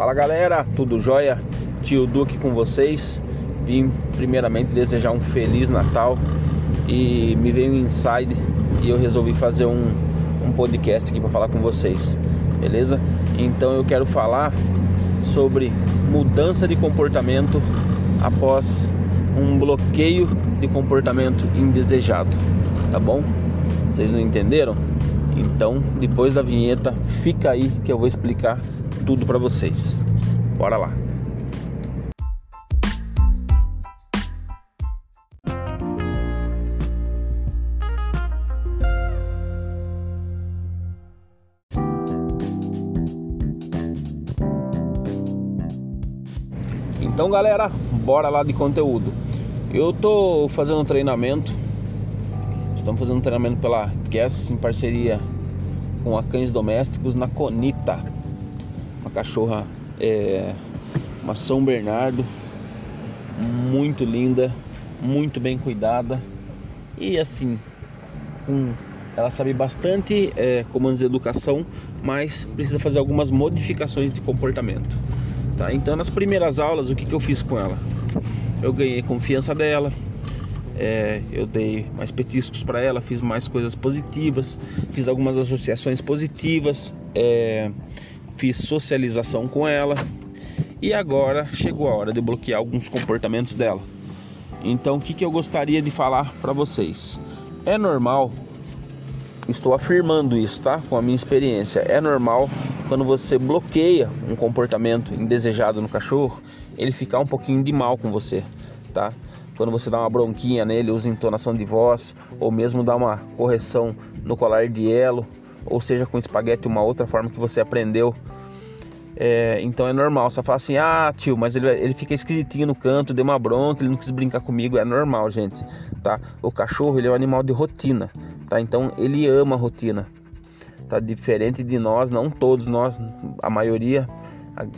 Fala galera, tudo jóia? Tio Duque com vocês. Vim primeiramente desejar um feliz Natal e me veio um inside e eu resolvi fazer um, um podcast aqui para falar com vocês, beleza? Então eu quero falar sobre mudança de comportamento após um bloqueio de comportamento indesejado, tá bom? Vocês não entenderam? Então, depois da vinheta, fica aí que eu vou explicar tudo para vocês. Bora lá. Então, galera, bora lá de conteúdo. Eu tô fazendo um treinamento. Estamos fazendo um treinamento pela Guess em parceria com a Cães Domésticos na Conita uma cachorra, é, uma São Bernardo, muito linda, muito bem cuidada e assim, com, ela sabe bastante é, comandos de educação, mas precisa fazer algumas modificações de comportamento. Tá? Então, nas primeiras aulas, o que, que eu fiz com ela? Eu ganhei confiança dela, é, eu dei mais petiscos para ela, fiz mais coisas positivas, fiz algumas associações positivas. É, fiz socialização com ela e agora chegou a hora de bloquear alguns comportamentos dela. Então, o que, que eu gostaria de falar para vocês? É normal, estou afirmando isso, tá? Com a minha experiência, é normal quando você bloqueia um comportamento indesejado no cachorro, ele ficar um pouquinho de mal com você, tá? Quando você dá uma bronquinha nele, usa entonação de voz, ou mesmo dá uma correção no colar de elo, ou seja, com espaguete, uma outra forma que você aprendeu. É, então é normal. Você fala assim: ah, tio, mas ele, ele fica esquisitinho no canto, deu uma bronca, ele não quis brincar comigo. É normal, gente, tá? O cachorro ele é um animal de rotina, tá? Então ele ama a rotina, tá? Diferente de nós, não todos nós, a maioria.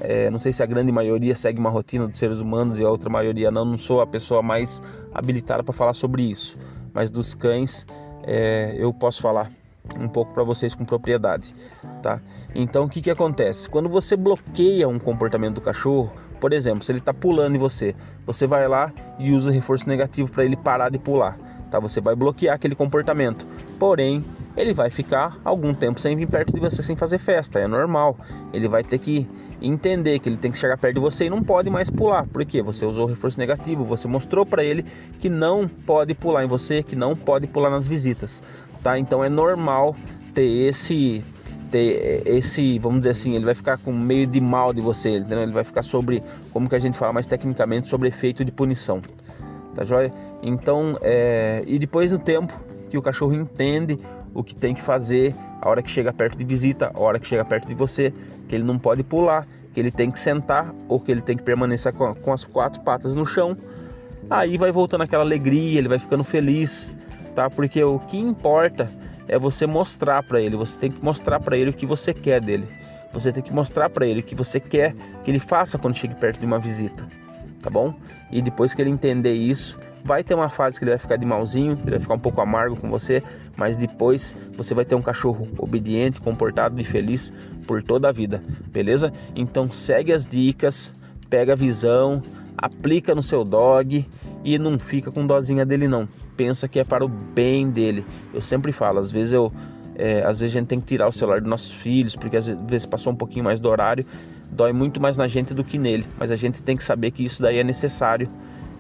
É, não sei se a grande maioria segue uma rotina dos seres humanos e a outra maioria não. Não sou a pessoa mais habilitada para falar sobre isso, mas dos cães é, eu posso falar um pouco para vocês com propriedade, tá? Então o que que acontece? Quando você bloqueia um comportamento do cachorro, por exemplo, se ele está pulando em você, você vai lá e usa reforço negativo para ele parar de pular, tá? Você vai bloquear aquele comportamento. Porém, ele vai ficar algum tempo sem vir perto de você sem fazer festa, é normal. Ele vai ter que entender que ele tem que chegar perto de você e não pode mais pular, porque você usou reforço negativo, você mostrou para ele que não pode pular em você, que não pode pular nas visitas tá? Então é normal ter esse ter esse, vamos dizer assim, ele vai ficar com meio de mal de você, entendeu? Ele vai ficar sobre, como que a gente fala mais tecnicamente, sobre efeito de punição, tá joia? Então, é, e depois do tempo que o cachorro entende o que tem que fazer, a hora que chega perto de visita, a hora que chega perto de você, que ele não pode pular, que ele tem que sentar ou que ele tem que permanecer com, as quatro patas no chão, aí vai voltando aquela alegria, ele vai ficando feliz, tá? Porque o que importa é você mostrar para ele, você tem que mostrar para ele o que você quer dele. Você tem que mostrar para ele o que você quer que ele faça quando chegue perto de uma visita, tá bom? E depois que ele entender isso, vai ter uma fase que ele vai ficar de malzinho, ele vai ficar um pouco amargo com você, mas depois você vai ter um cachorro obediente, comportado e feliz por toda a vida, beleza? Então segue as dicas, pega a visão, aplica no seu dog e não fica com dozinha dele não. Pensa que é para o bem dele. Eu sempre falo, às vezes eu é, às vezes a gente tem que tirar o celular dos nossos filhos, porque às vezes passou um pouquinho mais do horário, dói muito mais na gente do que nele. Mas a gente tem que saber que isso daí é necessário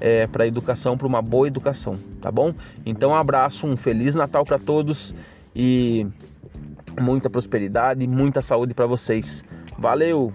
é, para a educação, para uma boa educação, tá bom? Então um abraço, um feliz Natal para todos e muita prosperidade, muita saúde para vocês. Valeu!